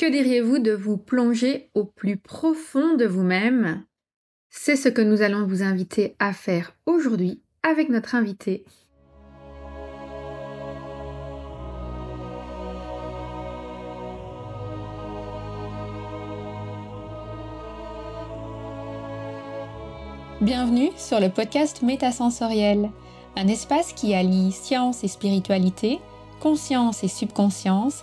Que diriez-vous de vous plonger au plus profond de vous-même? C'est ce que nous allons vous inviter à faire aujourd'hui avec notre invité. Bienvenue sur le podcast Métasensoriel, un espace qui allie science et spiritualité, conscience et subconscience,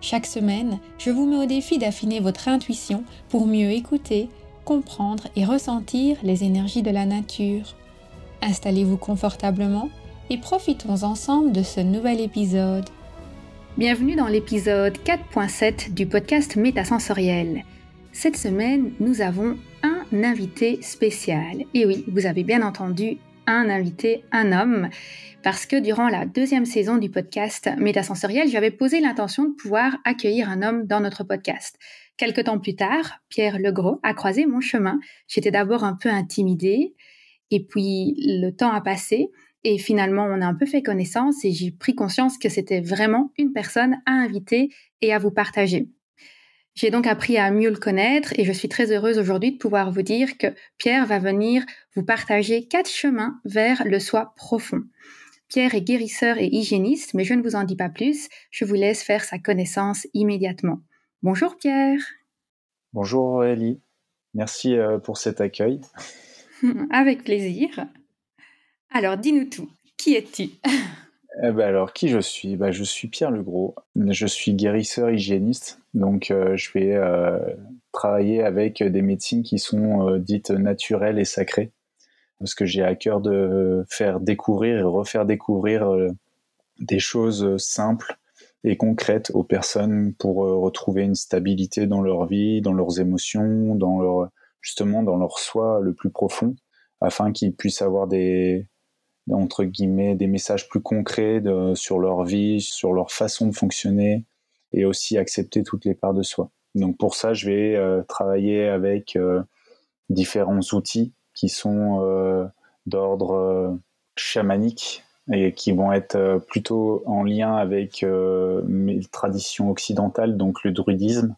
Chaque semaine, je vous mets au défi d'affiner votre intuition pour mieux écouter, comprendre et ressentir les énergies de la nature. Installez-vous confortablement et profitons ensemble de ce nouvel épisode. Bienvenue dans l'épisode 4.7 du podcast Métasensoriel. Cette semaine, nous avons un invité spécial. Et oui, vous avez bien entendu un invité, un homme, parce que durant la deuxième saison du podcast Métasensoriel, j'avais posé l'intention de pouvoir accueillir un homme dans notre podcast. Quelque temps plus tard, Pierre Legros a croisé mon chemin. J'étais d'abord un peu intimidée, et puis le temps a passé, et finalement on a un peu fait connaissance, et j'ai pris conscience que c'était vraiment une personne à inviter et à vous partager. J'ai donc appris à mieux le connaître et je suis très heureuse aujourd'hui de pouvoir vous dire que Pierre va venir vous partager quatre chemins vers le soi profond. Pierre est guérisseur et hygiéniste, mais je ne vous en dis pas plus, je vous laisse faire sa connaissance immédiatement. Bonjour Pierre. Bonjour Ellie, merci euh, pour cet accueil. Avec plaisir. Alors dis-nous tout, qui es-tu? Eh ben alors, qui je suis? Ben, Je suis Pierre Legros. Je suis guérisseur hygiéniste. Donc, euh, je vais euh, travailler avec des médecines qui sont euh, dites naturelles et sacrées. Parce que j'ai à cœur de faire découvrir et refaire découvrir des choses simples et concrètes aux personnes pour retrouver une stabilité dans leur vie, dans leurs émotions, dans leur, justement dans leur soi le plus profond, afin qu'ils puissent avoir des, entre guillemets, des messages plus concrets sur leur vie, sur leur façon de fonctionner et aussi accepter toutes les parts de soi. Donc pour ça, je vais euh, travailler avec euh, différents outils qui sont euh, d'ordre chamanique et qui vont être plutôt en lien avec mes traditions occidentales, donc le druidisme,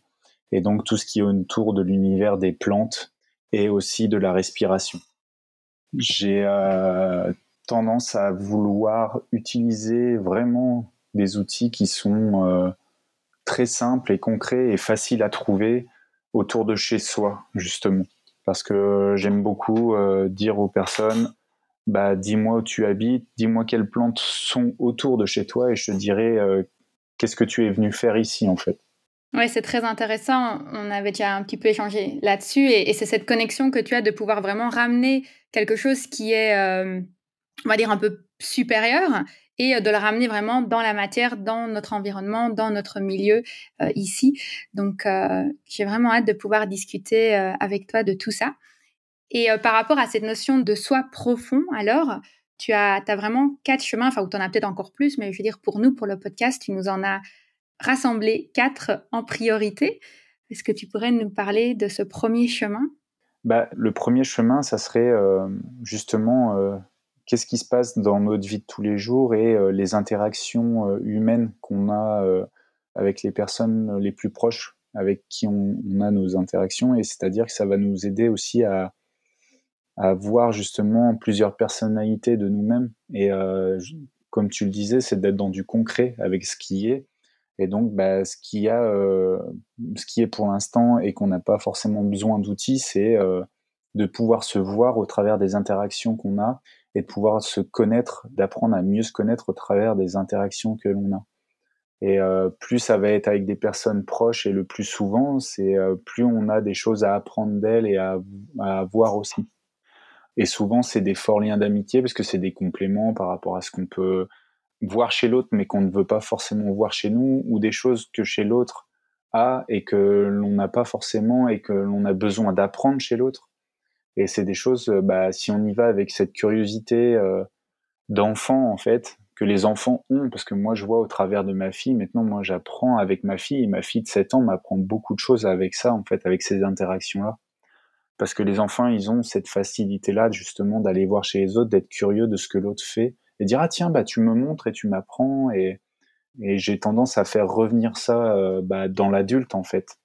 et donc tout ce qui est autour de l'univers des plantes et aussi de la respiration. J'ai tendance à vouloir utiliser vraiment des outils qui sont euh, très simples et concrets et faciles à trouver autour de chez soi, justement. Parce que j'aime beaucoup euh, dire aux personnes, bah, dis-moi où tu habites, dis-moi quelles plantes sont autour de chez toi et je te dirai euh, qu'est-ce que tu es venu faire ici, en fait. Oui, c'est très intéressant. On avait déjà un petit peu échangé là-dessus et, c'est cette connexion que tu as de pouvoir vraiment ramener quelque chose qui est on va dire, un peu supérieur et euh, de le ramener vraiment dans la matière, dans notre environnement, dans notre milieu euh, ici. Donc, euh, j'ai vraiment hâte de pouvoir discuter avec toi de tout ça. Et par rapport à cette notion de soi profond, alors, tu as, vraiment quatre chemins, enfin, ou tu en as peut-être encore plus, mais je veux dire, pour nous, pour le podcast, tu nous en as rassemblé quatre en priorité. Est-ce que tu pourrais nous parler de ce premier chemin? Bah, Le premier chemin, ça serait justement qu'est-ce qui se passe dans notre vie de tous les jours et euh, les interactions euh, humaines qu'on a euh, avec les personnes les plus proches avec qui on, a nos interactions. Et c'est-à-dire que ça va nous aider aussi à, voir justement plusieurs personnalités de nous-mêmes. Et comme tu le disais c'est d'être dans du concret avec ce qui est. Et donc bah, ce qui est pour l'instant et qu'on n'a pas forcément besoin d'outils c'est de pouvoir se voir au travers des interactions qu'on a et de pouvoir se connaître, d'apprendre à mieux se connaître au travers des interactions que l'on a. Et euh, plus ça va être avec des personnes proches et le plus souvent, c'est euh, plus on a des choses à apprendre d'elles et à, à voir aussi. Et souvent, c'est des forts liens d'amitié parce que c'est des compléments par rapport à ce qu'on peut voir chez l'autre, mais qu'on ne veut pas forcément voir chez nous, ou des choses que chez l'autre, a et que l'on n'a pas forcément et que l'on a besoin d'apprendre chez l'autre. Et c'est des choses, bah, si on y va avec cette curiosité d'enfant en fait, que les enfants ont, parce que moi je vois au travers de ma fille, maintenant moi j'apprends avec ma fille, et ma fille de 7 ans m'apprend beaucoup de choses avec ça, en fait, avec ces interactions-là. Parce que les enfants, ils ont cette facilité-là, justement, d'aller voir chez les autres, d'être curieux de ce que l'autre fait, et dire, ah tiens, bah tu me montres et tu m'apprends, et, et j'ai tendance à faire revenir ça euh, bah, dans l'adulte, en fait.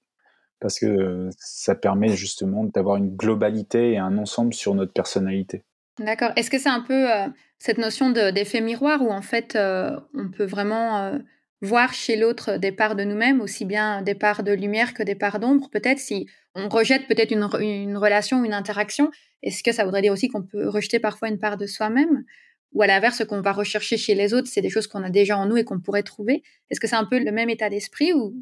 Parce que ça permet justement d'avoir une globalité et un ensemble sur notre personnalité. D'accord. Est-ce que c'est un peu euh, cette notion d'effet miroir où en fait euh, on peut vraiment euh, voir chez l'autre des parts de nous-mêmes, aussi bien des parts de lumière que des parts d'ombre? Peut-être si on rejette peut-être une, une, relation, une interaction, est-ce que ça voudrait dire aussi qu'on peut rejeter parfois une part de soi-même? Ou à l'inverse, ce qu'on va rechercher chez les autres, c'est des choses qu'on a déjà en nous et qu'on pourrait trouver Est-ce que c'est un peu le même état d'esprit ou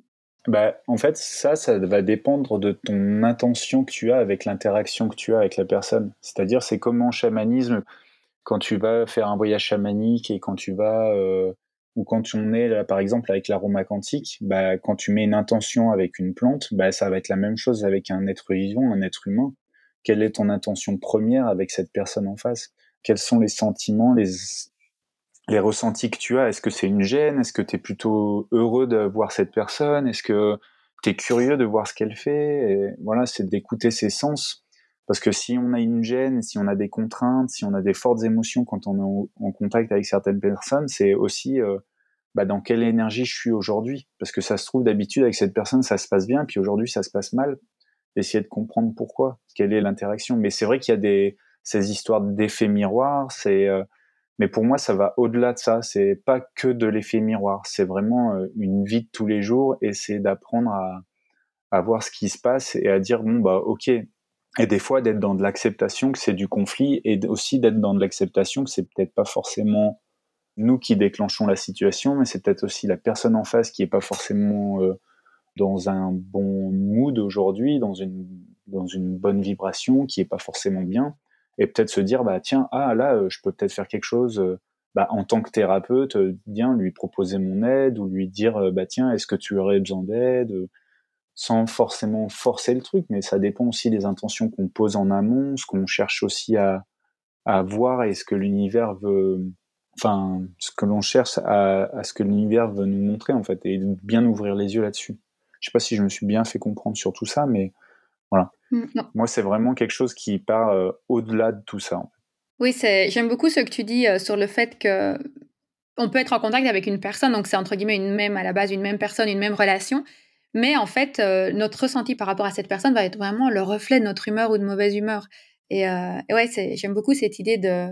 bah, en fait, ça, ça va dépendre de ton intention que tu as avec l'interaction que tu as avec la personne. C'est-à-dire, c'est comme en chamanisme, quand tu vas faire un voyage chamanique et quand tu vas, euh, ou quand on est là, par exemple, avec l'aroma quantique, bah, quand tu mets une intention avec une plante, bah, ça va être la même chose avec un être vivant, un être humain. Quelle est ton intention première avec cette personne en face? Quels sont les sentiments, les, les ressentis que tu as. Est-ce que c'est une gêne? Est-ce que tu es plutôt heureux de voir cette personne? Est-ce que tu es curieux de voir ce qu'elle fait? Et Voilà, c'est d'écouter ses sens. Parce que si on a une gêne, si on a des contraintes, si on a des fortes émotions quand on est en, contact avec certaines personnes, c'est aussi euh, bah, dans quelle énergie je suis aujourd'hui. Parce que ça se trouve d'habitude avec cette personne, ça se passe bien, puis aujourd'hui ça se passe mal. Essayer de comprendre pourquoi, quelle est l'interaction. Mais c'est vrai qu'il y a des ces histoires d'effets miroirs, c'est euh, mais pour moi, ça va au-delà de ça. C'est pas que de l'effet miroir. C'est vraiment euh, une vie de tous les jours et c'est d'apprendre à, voir ce qui se passe et à dire bon bah ok. Et des fois d'être dans de l'acceptation que c'est du conflit et aussi d'être dans de l'acceptation que c'est peut-être pas forcément nous qui déclenchons la situation, mais c'est peut-être aussi la personne en face qui est pas forcément euh, dans un bon mood aujourd'hui, dans une dans une bonne vibration, qui est pas forcément bien et peut-être se dire bah tiens ah là euh, je peux peut-être faire quelque chose euh, bah, en tant que thérapeute euh, bien lui proposer mon aide ou lui dire bah tiens est-ce que tu aurais besoin d'aide sans forcément forcer le truc mais ça dépend aussi des intentions qu'on pose en amont ce qu'on cherche aussi à, à voir et ce que l'univers veut enfin ce que l'on cherche à, à, ce que l'univers veut nous montrer en fait et bien ouvrir les yeux là-dessus. Je sais pas si je me suis bien fait comprendre sur tout ça mais Mm, Moi, c'est vraiment quelque chose qui part euh, au-delà de tout ça. Oui, c'est. J'aime beaucoup ce que tu dis euh, sur le fait que on peut être en contact avec une personne, donc c'est entre guillemets une même à la base une même personne, une même relation, mais en fait euh, notre ressenti par rapport à cette personne va être vraiment le reflet de notre humeur ou de mauvaise humeur. Et, et ouais, j'aime beaucoup cette idée de.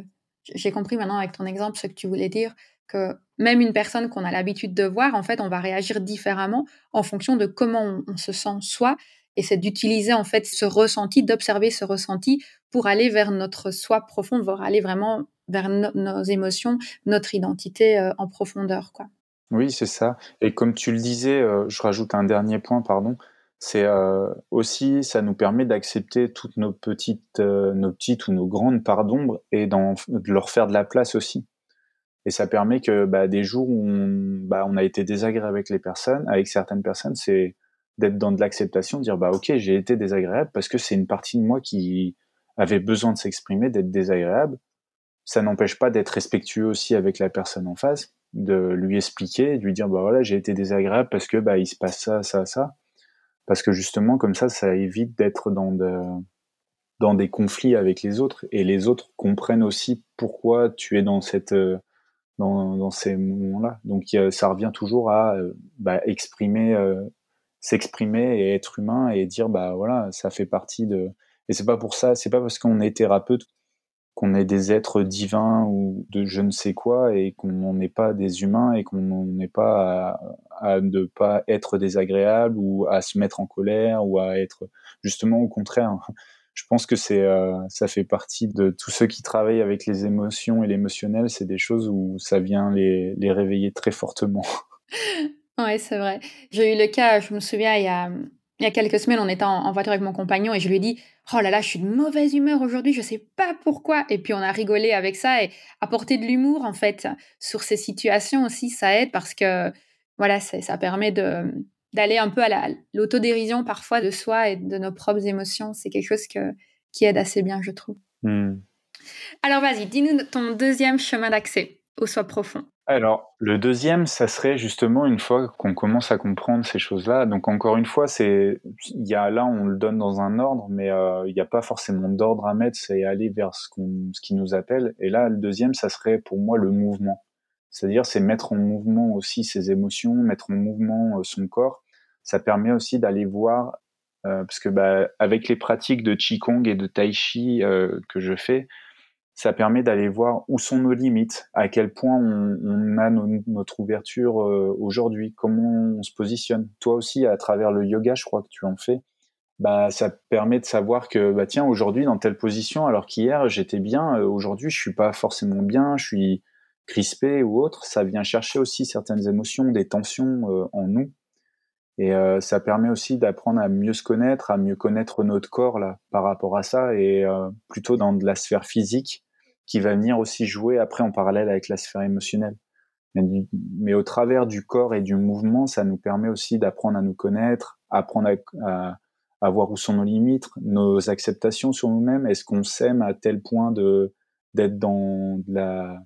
J'ai compris maintenant avec ton exemple ce que tu voulais dire que même une personne qu'on a l'habitude de voir, en fait, on va réagir différemment en fonction de comment on, on se sent soi et c'est d'utiliser en fait ce ressenti, d'observer ce ressenti pour aller vers notre soi profond, voir aller vraiment vers nos émotions, notre identité euh, en profondeur, quoi. Oui, c'est ça. Et comme tu le disais, euh, je rajoute un dernier point, pardon. C'est euh, aussi, ça nous permet d'accepter toutes nos petites, nos petites ou nos grandes parts d'ombre et de leur faire de la place aussi. Et ça permet que bah, des jours où on, bah, on a été désagréable avec les personnes, avec certaines personnes, c'est d'être dans de l'acceptation, de dire bah ok j'ai été désagréable parce que c'est une partie de moi qui avait besoin de s'exprimer, d'être désagréable. Ça n'empêche pas d'être respectueux aussi avec la personne en face, de lui expliquer, de lui dire bah voilà j'ai été désagréable parce que bah il se passe ça, ça, ça, parce que justement comme ça ça évite d'être dans de, dans des conflits avec les autres et les autres comprennent aussi pourquoi tu es dans cette dans, dans ces moments-là. Donc ça revient toujours à bah, exprimer euh, s'exprimer et être humain et dire bah voilà ça fait partie de et c'est pas pour ça c'est pas parce qu'on est thérapeute qu'on est des êtres divins ou de je ne sais quoi et qu'on n'est pas des humains et qu'on n'est pas à, ne pas être désagréable ou à se mettre en colère ou à être justement au contraire. Je pense que c'est euh, ça fait partie de tous ceux qui travaillent avec les émotions et l'émotionnel c'est des choses où ça vient les, les réveiller très fortement Oui, c'est vrai. J'ai eu le cas, je me souviens, il y a, il y a quelques semaines, on était en, voiture avec mon compagnon et je lui ai dit Oh là là, je suis de mauvaise humeur aujourd'hui, je sais pas pourquoi. Et puis on a rigolé avec ça et apporter de l'humour, en fait, sur ces situations aussi, ça aide parce que, voilà, ça permet de, d'aller un peu à l'autodérision parfois de soi et de nos propres émotions. C'est quelque chose que, qui aide assez bien, je trouve. Hmm. Alors vas-y, dis-nous ton deuxième chemin d'accès au soi profond. Alors, le deuxième, ça serait justement une fois qu'on commence à comprendre ces choses-là. Donc, encore une fois, c'est, il y a là, on le donne dans un ordre, mais euh, il n'y a pas forcément d'ordre à mettre. C'est aller vers ce, ce qui nous appelle. Et là, le deuxième, ça serait pour moi le mouvement. C'est-à-dire, c'est mettre en mouvement aussi ses émotions, mettre en mouvement euh, son corps. Ça permet aussi d'aller voir, euh, parce que bah, avec les pratiques de qigong et de tai chi que je fais, ça permet d'aller voir où sont nos limites, à quel point on, a notre ouverture aujourd'hui, comment on se positionne. Toi aussi, à travers le yoga, je crois que tu en fais. Bah, ça permet de savoir que bah tiens aujourd'hui dans telle position alors qu'hier j'étais bien aujourd'hui je suis pas forcément bien je suis crispé ou autre, ça vient chercher aussi certaines émotions, des tensions euh, en nous. Et euh, ça permet aussi d'apprendre à mieux se connaître, à mieux connaître notre corps là par rapport à ça, et euh, plutôt dans de la sphère physique qui va venir aussi jouer après en parallèle avec la sphère émotionnelle. Mais, au travers du corps et du mouvement, ça nous permet aussi d'apprendre à nous connaître, apprendre à, à, voir où sont nos limites, nos acceptations sur nous-mêmes. Est-ce qu'on s'aime à tel point de d'être dans de la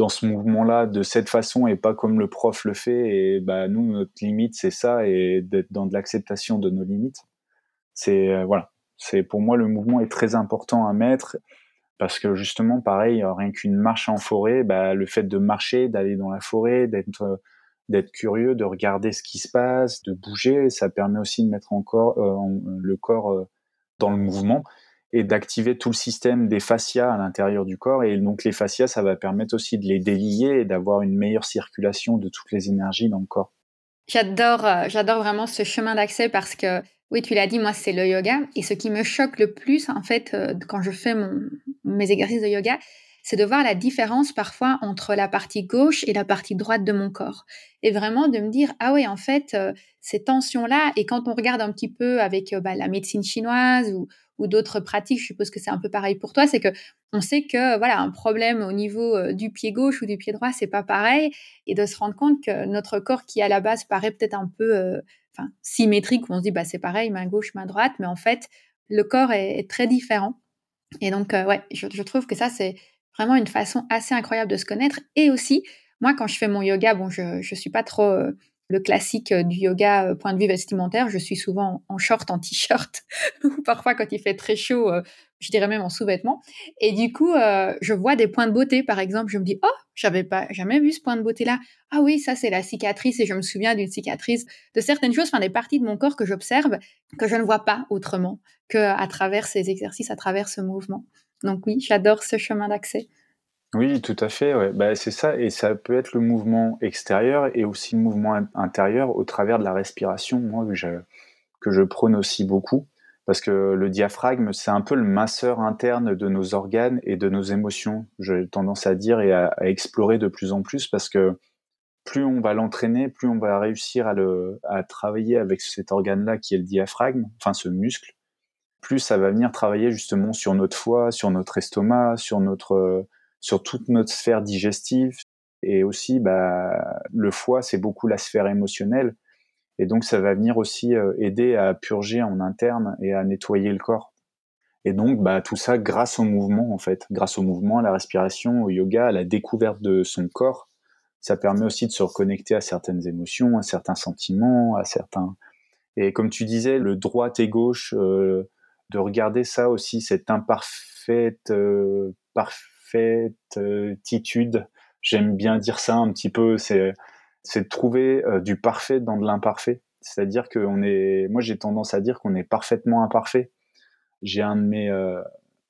dans ce mouvement-là de cette façon et pas comme le prof le fait. Et bah, nous, notre limite, c'est ça, et d'être dans de l'acceptation de nos limites. C'est euh, voilà, c'est pour moi le mouvement est très important à mettre parce que justement, pareil, rien qu'une marche en forêt, bah, le fait de marcher, d'aller dans la forêt, d'être euh, d'être curieux, de regarder ce qui se passe, de bouger, ça permet aussi de mettre encore euh, le corps dans le mouvement et d'activer tout le système des fascias à l'intérieur du corps. Et donc les fascias, ça va permettre aussi de les délier et d'avoir une meilleure circulation de toutes les énergies dans le corps. J'adore, euh, j'adore vraiment ce chemin d'accès parce que, oui, tu l'as dit, moi, c'est le yoga. Et ce qui me choque le plus, en fait, euh, quand je fais mon, mes exercices de yoga, c'est de voir la différence parfois entre la partie gauche et la partie droite de mon corps. Et vraiment de me dire, ah oui, en fait, euh, ces tensions-là, et quand on regarde un petit peu avec bah, la médecine chinoise ou, ou d'autres pratiques, je suppose que c'est un peu pareil pour toi, c'est que on sait que voilà un problème au niveau euh, du pied gauche ou du pied droit, c'est pas pareil, et de se rendre compte que notre corps qui à la base paraît peut-être un peu euh, symétrique, où on se dit bah c'est pareil main gauche main droite, mais en fait le corps est, très différent. Et donc euh, ouais, je, je trouve que ça c'est vraiment une façon assez incroyable de se connaître. Et aussi, moi quand je fais mon yoga, bon je je suis pas trop le classique euh, du yoga euh, point de vue vestimentaire. Je suis souvent en short, en t-shirt, ou parfois quand il fait très chaud, euh, je dirais même en sous-vêtements. Et du coup, je vois des points de beauté, par exemple. Je me dis, oh, j'avais pas jamais vu ce point de beauté-là. Ah oui, ça c'est la cicatrice, et je me souviens d'une cicatrice, de certaines choses, enfin des parties de mon corps que j'observe, que je ne vois pas autrement que à travers ces exercices, à travers ce mouvement. Donc oui, j'adore ce chemin d'accès. Oui, tout à fait, ouais. Bah, c'est ça et ça peut être le mouvement extérieur et aussi le mouvement intérieur au travers de la respiration, moi, que je que je prône aussi beaucoup parce que le diaphragme, c'est un peu le masseur interne de nos organes et de nos émotions, j'ai tendance à dire et à explorer de plus en plus parce que plus on va l'entraîner, plus on va réussir à le à travailler avec cet organe-là qui est le diaphragme, enfin ce muscle, plus ça va venir travailler justement sur notre foie, sur notre estomac, sur notre sur toute notre sphère digestive. Et aussi, bah, le foie, c'est beaucoup la sphère émotionnelle. Et donc, ça va venir aussi euh, aider à purger en interne et à nettoyer le corps. Et donc, bah, tout ça grâce au mouvement, en fait. Grâce au mouvement, à la respiration, au yoga, à la découverte de son corps. Ça permet aussi de se reconnecter à certaines émotions, à certains sentiments, à certains... Et comme tu disais, le droit et gauche, euh, de regarder ça aussi, cette imparfaite, euh, parfaititude. J'aime bien dire ça un petit peu. C'est c'est de trouver euh, du parfait dans de l'imparfait. C'est-à-dire que on est, moi j'ai tendance à dire qu'on est parfaitement imparfait. J'ai un de mes, euh,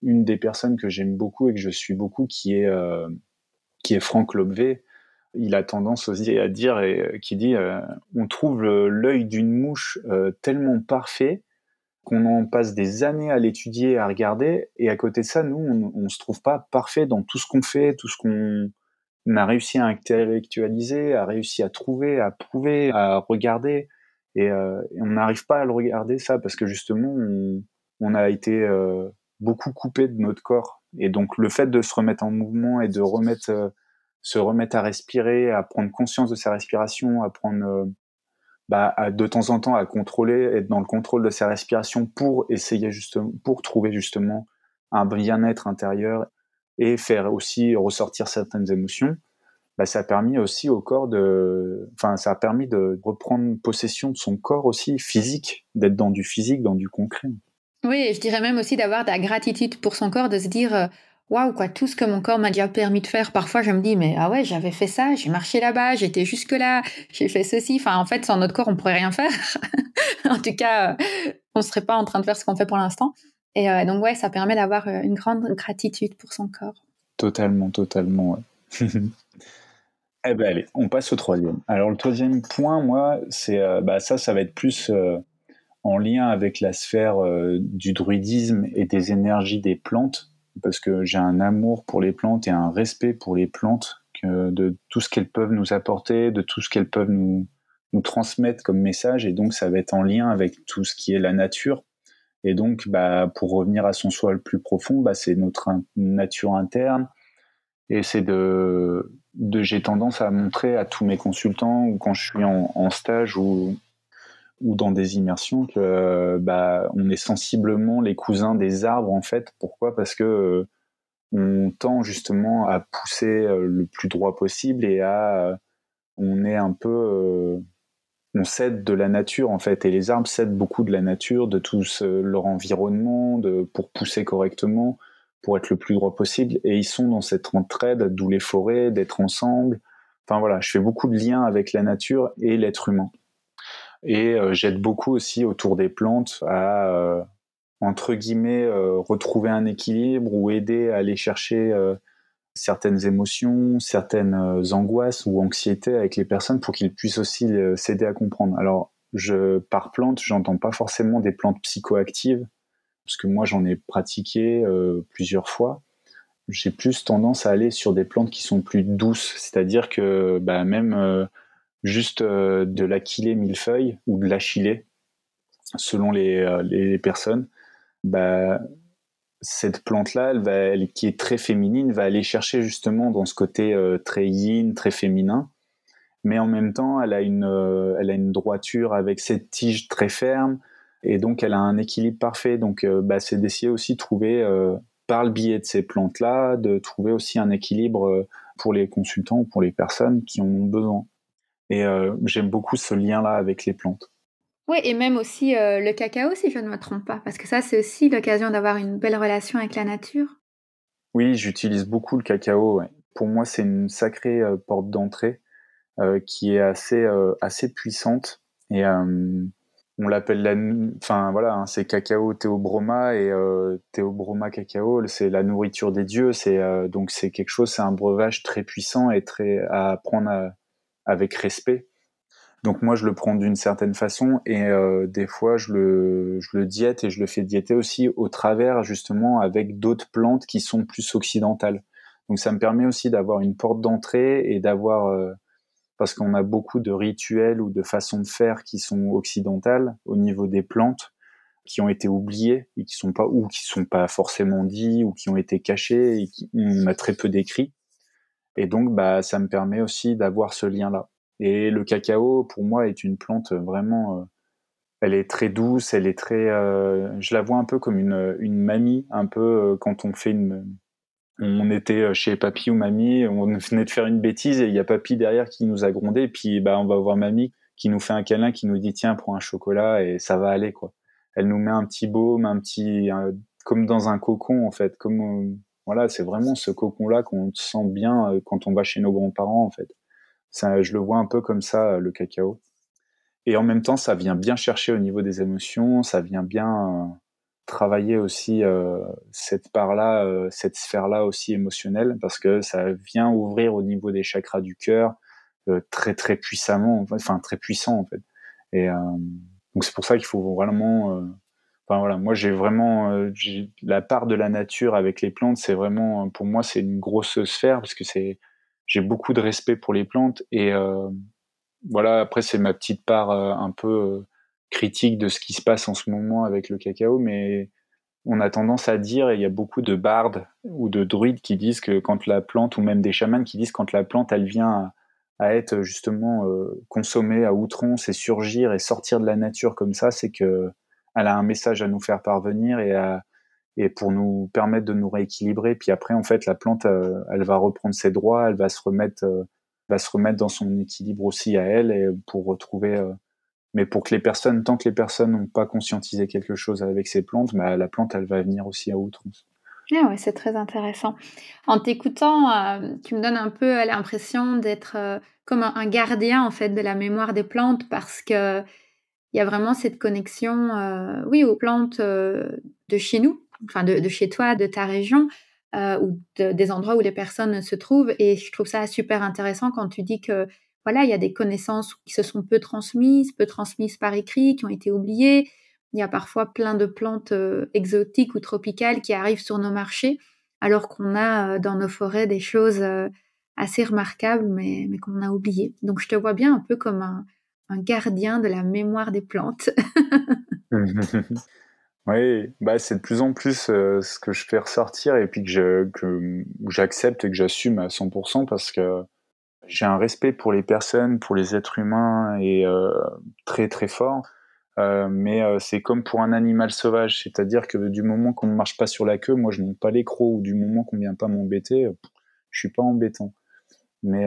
une des personnes que j'aime beaucoup et que je suis beaucoup, qui est euh, qui est Franck Lobvé. Il a tendance aussi à dire et qui dit, on trouve l'œil d'une mouche tellement parfait qu'on en passe des années à l'étudier, à regarder, et à côté de ça, nous, on, ne se trouve pas parfait dans tout ce qu'on fait, tout ce qu'on a réussi à intellectualiser, a réussi à trouver, à prouver, à regarder, et, euh, on n'arrive pas à le regarder ça parce que justement, on, a été euh, beaucoup coupé de notre corps, et donc le fait de se remettre en mouvement et de remettre, euh, se remettre à respirer, à prendre conscience de sa respiration, à prendre bah, de temps en temps à contrôler, être dans le contrôle de sa respiration pour essayer justement, pour trouver justement un bien-être intérieur et faire aussi ressortir certaines émotions, bah, ça a permis aussi au corps de, enfin, ça a permis de reprendre possession de son corps aussi physique, d'être dans du physique, dans du concret. Oui, je dirais même aussi d'avoir de la gratitude pour son corps, de se dire, euh, waouh, quoi, tout ce que mon corps m'a déjà permis de faire. Parfois, je me dis, mais ah ouais, j'avais fait ça, j'ai marché là-bas, j'étais jusque-là, j'ai fait ceci. Enfin, en fait, sans notre corps, on pourrait rien faire. en tout cas, euh, on serait pas en train de faire ce qu'on fait pour l'instant. Et euh, donc, ouais, ça permet d'avoir euh, une grande gratitude pour son corps. Totalement, totalement, eh ben allez, on passe au troisième. Alors le troisième point, moi, c'est bah ça, ça va être plus en lien avec la sphère du druidisme et des énergies des plantes parce que j'ai un amour pour les plantes et un respect pour les plantes, que de tout ce qu'elles peuvent nous apporter, de tout ce qu'elles peuvent nous, transmettre comme message, et donc ça va être en lien avec tout ce qui est la nature. Et donc, bah, pour revenir à son soi le plus profond, bah, c'est notre nature interne, et c'est de, j'ai tendance à montrer à tous mes consultants ou quand je suis en stage ou ou dans des immersions que bah, on est sensiblement les cousins des arbres en fait. Pourquoi? Parce que euh, on tend justement à pousser euh, le plus droit possible et à euh, on est un peu on cède de la nature en fait et les arbres cèdent beaucoup de la nature, de tout leur environnement, de pour pousser correctement, pour être le plus droit possible et ils sont dans cette entraide, d'où les forêts, d'être ensemble. Enfin voilà, je fais beaucoup de liens avec la nature et l'être humain. Et euh, j'aide beaucoup aussi autour des plantes à, euh, entre guillemets, euh, retrouver un équilibre ou aider à aller chercher certaines émotions, certaines angoisses ou anxiétés avec les personnes pour qu'ils puissent aussi s'aider à comprendre. Alors, je, par plante, j'entends pas forcément des plantes psychoactives, parce que moi j'en ai pratiqué plusieurs fois. J'ai plus tendance à aller sur des plantes qui sont plus douces, c'est-à-dire que bah, même juste euh, de l'achillée millefeuille ou de l'achillée, selon les, euh, les personnes, bah, cette plante-là, elle va, qui est très féminine, va aller chercher justement dans ce côté euh, très yin, très féminin. Mais en même temps, elle a une, elle a une droiture avec cette tige très ferme, et donc elle a un équilibre parfait. Donc, bah, c'est d'essayer aussi de trouver, par le biais de ces plantes-là, de trouver aussi un équilibre pour les consultants ou pour les personnes qui ont besoin. Et euh, j'aime beaucoup ce lien-là avec les plantes. Oui, et même aussi euh, le cacao, si je ne me trompe pas, parce que ça, c'est aussi l'occasion d'avoir une belle relation avec la nature. Oui, j'utilise beaucoup le cacao. Pour moi, c'est une sacrée euh, porte d'entrée qui est assez, assez puissante. Et on l'appelle la. Enfin, voilà, hein, c'est cacao théobroma et théobroma cacao, c'est la nourriture des dieux. C'est donc c'est quelque chose, c'est un breuvage très puissant et très à prendre à, avec respect. Donc moi, je le prends d'une certaine façon et euh, des fois, je le, je le diète et je le fais diéter aussi au travers justement avec d'autres plantes qui sont plus occidentales. Donc ça me permet aussi d'avoir une porte d'entrée et d'avoir, euh, parce qu'on a beaucoup de rituels ou de façons de faire qui sont occidentales au niveau des plantes, qui ont été oubliées et qui sont pas ou qui sont pas forcément dits ou qui ont été cachés et qui on a très peu décrits. Et donc, bah, ça me permet aussi d'avoir ce lien-là. Et le cacao, pour moi, est une plante vraiment. Euh, elle est très douce, elle est très. Euh, je la vois un peu comme une, une mamie, un peu euh, quand on fait une. On était chez papy ou mamie, on venait de faire une bêtise et il y a papy derrière qui nous a grondé, et puis bah, on va voir mamie qui nous fait un câlin, qui nous dit tiens, prends un chocolat et ça va aller, quoi. Elle nous met un petit baume, un petit. comme dans un cocon, en fait, comme voilà, c'est vraiment ce cocon-là qu'on sent bien euh, quand on va chez nos grands-parents, en fait. Je le vois un peu comme ça, euh, le cacao. Et en même temps, ça vient bien chercher au niveau des émotions, ça vient bien euh, travailler aussi cette part-là, cette sphère-là aussi émotionnelle, parce que ça vient ouvrir au niveau des chakras du cœur très très puissamment, enfin très puissant en fait. Et donc c'est pour ça qu'il faut vraiment voilà, moi j'ai vraiment euh, la part de la nature avec les plantes, c'est vraiment pour moi c'est une grosse sphère parce que c'est j'ai beaucoup de respect pour les plantes et euh, voilà après c'est ma petite part euh, un peu critique de ce qui se passe en ce moment avec le cacao, mais on a tendance à dire, et il y a beaucoup de bardes ou de druides qui disent que quand la plante, ou même des chamans qui disent quand la plante elle vient à être justement consommée à outrance et surgir et sortir de la nature comme ça, c'est que elle a un message à nous faire parvenir et à, et pour nous permettre de nous rééquilibrer. Puis après, en fait, la plante, euh, elle va reprendre ses droits, elle va se remettre, euh, va se remettre dans son équilibre aussi à elle pour retrouver. Euh, mais pour que les personnes, tant que les personnes n'ont pas conscientisé quelque chose avec ces plantes, bah, la plante, elle va venir aussi à outrance. Ah ouais, c'est très intéressant. En t'écoutant, tu me donnes un peu l'impression d'être comme un, gardien en fait de la mémoire des plantes parce que il y a vraiment cette connexion, oui, aux plantes de chez nous, enfin de, chez toi, de ta région, euh, ou des endroits où les personnes se trouvent. Et je trouve ça super intéressant quand tu dis que voilà, il y a des connaissances qui se sont peu transmises, peu transmises par écrit, qui ont été oubliées. Il y a parfois plein de plantes euh, exotiques ou tropicales qui arrivent sur nos marchés, alors qu'on a euh, dans nos forêts des choses assez remarquables, mais, mais qu'on a oubliées. Donc je te vois bien un peu comme un, un gardien de la mémoire des plantes. Oui, bah c'est de plus en plus euh, ce que je fais ressortir et puis que j'accepte et que j'assume à 100% parce que j'ai un respect pour les personnes, pour les êtres humains et euh, très très fort. Euh, mais c'est comme pour un animal sauvage, c'est-à-dire que du moment qu'on ne marche pas sur la queue, moi je monte pas les crocs ou du moment qu'on vient pas m'embêter, je suis pas embêtant. Mais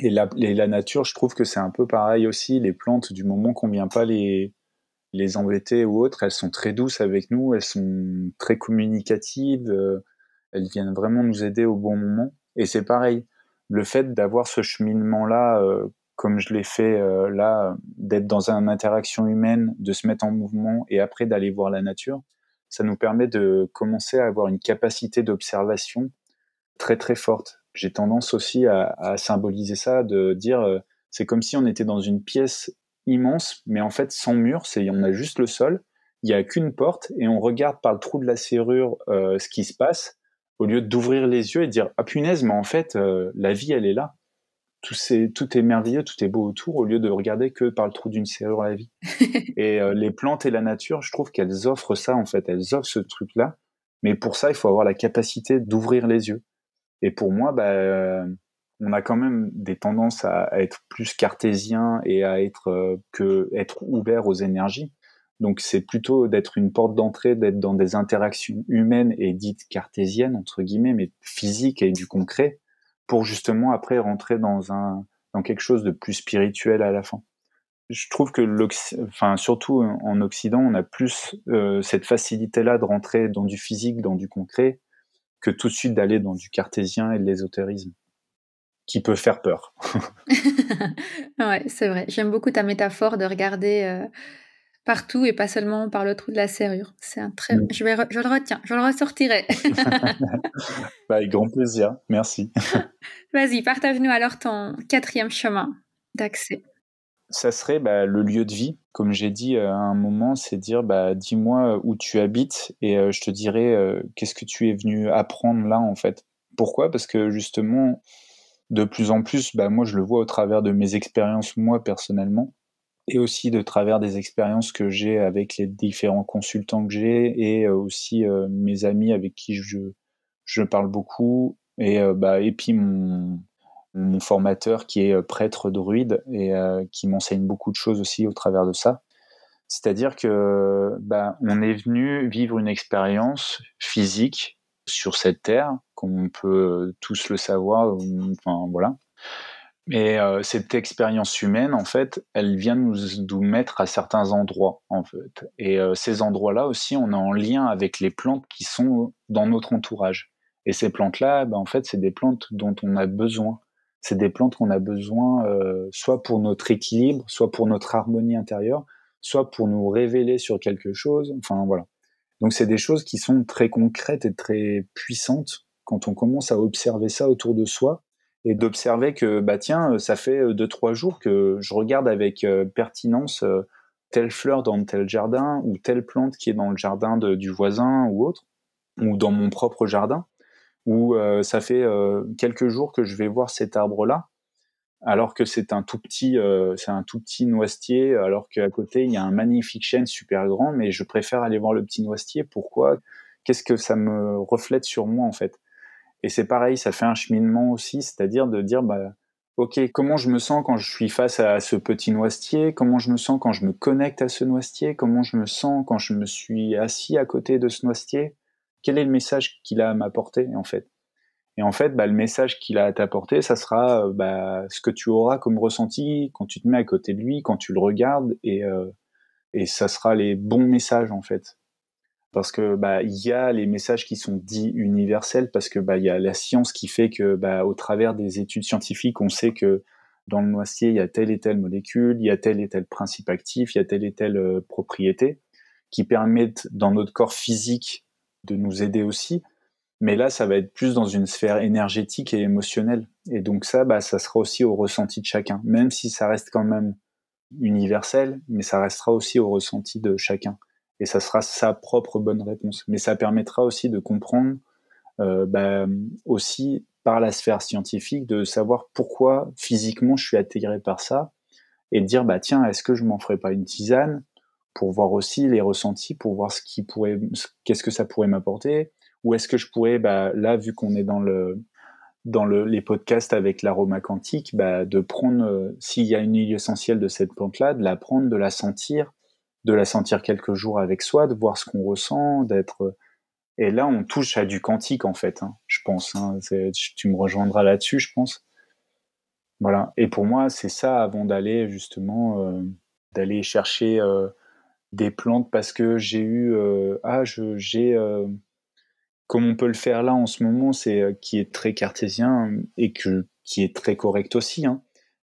et la, la nature, je trouve que c'est un peu pareil aussi. Les plantes, du moment qu'on vient pas les les embêter ou autres, elles sont très douces avec nous, elles sont très communicatives, euh, elles viennent vraiment nous aider au bon moment. Et c'est pareil, le fait d'avoir ce cheminement-là, euh, comme je l'ai fait euh, là, d'être dans une interaction humaine, de se mettre en mouvement et après d'aller voir la nature, ça nous permet de commencer à avoir une capacité d'observation très très forte. J'ai tendance aussi à, à, symboliser ça, de dire c'est comme si on était dans une pièce immense, mais en fait sans mur, c'est on a juste le sol, il y a qu'une porte et on regarde par le trou de la serrure euh, ce qui se passe au lieu d'ouvrir les yeux et de dire ah punaise, mais en fait euh, la vie elle est là. Tout, est, tout est merveilleux, tout est beau autour, au lieu de regarder que par le trou d'une serrure la vie. et euh, les plantes et la nature, je trouve qu'elles offrent ça en fait, elles offrent ce truc-là. Mais pour ça, il faut avoir la capacité d'ouvrir les yeux. Et pour moi, bah, on a quand même des tendances à, être plus cartésien et à être euh, que être ouvert aux énergies. Donc c'est plutôt d'être une porte d'entrée, d'être dans des interactions humaines et dites cartésiennes entre guillemets, mais physiques et du concret, pour justement après rentrer dans un dans quelque chose de plus spirituel à la fin. Je trouve que enfin surtout en Occident, on a plus euh, cette facilité-là de rentrer dans du physique, dans du concret, que tout de suite d'aller dans du cartésien et de l'ésotérisme qui peut faire peur. ouais, c'est vrai. J'aime beaucoup ta métaphore de regarder euh, partout et pas seulement par le trou de la serrure. C'est un très. Mm. Je, vais je le retiens, je le ressortirai. bah, avec grand plaisir. Merci. Vas-y, partage-nous alors ton quatrième chemin d'accès. Ça serait bah, le lieu de vie. Comme j'ai dit euh, à un moment, c'est dire bah, dis-moi où tu habites et euh, je te dirai qu'est-ce que tu es venu apprendre là en fait. Pourquoi? Parce que justement, de plus en plus, bah, moi je le vois au travers de mes expériences moi personnellement, et aussi de travers des expériences que j'ai avec les différents consultants que j'ai, et euh, aussi euh, mes amis avec qui je, je parle beaucoup, et, euh, bah, et puis mon, mon formateur qui est prêtre druide et qui m'enseigne beaucoup de choses aussi au travers de ça. C'est-à-dire que bah, on est venu vivre une expérience physique sur cette terre, comme on peut tous le savoir. Enfin voilà. Mais euh, cette expérience humaine, en fait, elle vient nous, mettre à certains endroits, en fait. Et euh, ces endroits-là aussi, on est en lien avec les plantes qui sont dans notre entourage. Et ces plantes-là, ben, en fait, c'est des plantes dont on a besoin. C'est des plantes qu'on a besoin euh, soit pour notre équilibre, soit pour notre harmonie intérieure, soit pour nous révéler sur quelque chose. Enfin voilà. Donc c'est des choses qui sont très concrètes et très puissantes quand on commence à observer ça autour de soi et d'observer que bah tiens ça fait euh, deux trois jours que je regarde avec euh, pertinence euh, telle fleur dans tel jardin ou telle plante qui est dans le jardin du voisin ou autre ou dans mon propre jardin ou ça fait quelques jours que je vais voir cet arbre là alors que c'est un tout petit, euh, c'est un tout petit noisetier, alors qu'à côté il y a un magnifique chêne super grand, mais je préfère aller voir le petit noisetier. Pourquoi? Qu'est-ce que ça me reflète sur moi en fait? Et c'est pareil, ça fait un cheminement aussi, c'est-à-dire de dire bah ok, comment je me sens quand je suis face à ce petit noisetier, comment je me sens quand je me connecte à ce noisetier, comment je me sens quand je me suis assis à côté de ce noisetier, quel est le message qu'il a à m'apporter en fait. Et en fait, bah, le message qu'il a à t'apporter, ça sera euh, bah, ce que tu auras comme ressenti quand tu te mets à côté de lui, quand tu le regardes, et, euh, ça sera les bons messages en fait parce que bah il y a les messages qui sont dits universels parce que il y a la science qui fait que au travers des études scientifiques on sait que dans le noisetier il y a telle et telle molécule, il y a tel et tel principe actif, il y a telle et telle euh, propriété qui permettent dans notre corps physique de nous aider aussi. Mais là, ça va être plus dans une sphère énergétique et émotionnelle. Et donc ça, bah, ça sera aussi au ressenti de chacun, même si ça reste quand même universel, mais ça restera aussi au ressenti de chacun et ça sera sa propre bonne réponse. Mais ça permettra aussi de comprendre euh, bah, aussi par la sphère scientifique de savoir pourquoi physiquement je suis attiré par ça et de dire bah tiens est-ce que je m'en ferais pas une tisane? Pour voir aussi les ressentis pour voir ce qui pourrait qu'est-ce que ça pourrait m'apporter ou est-ce que je pourrais bah là vu qu'on est dans le dans le, les podcasts avec l'aroma quantique bah, de prendre euh, s'il y a une huile essentielle de cette plante là de la prendre de la sentir de la sentir quelques jours avec soi, de voir ce qu'on ressent, d'être. Et là, on touche à du quantique en fait, hein, je pense. Hein. tu me rejoindras là-dessus, je pense. Voilà. Et pour moi, c'est ça avant d'aller justement euh, d'aller chercher euh, des plantes parce que j'ai eu euh, ah j'ai comme on peut le faire là en ce moment, c'est qui est très cartésien et qui est très correct aussi. Hein.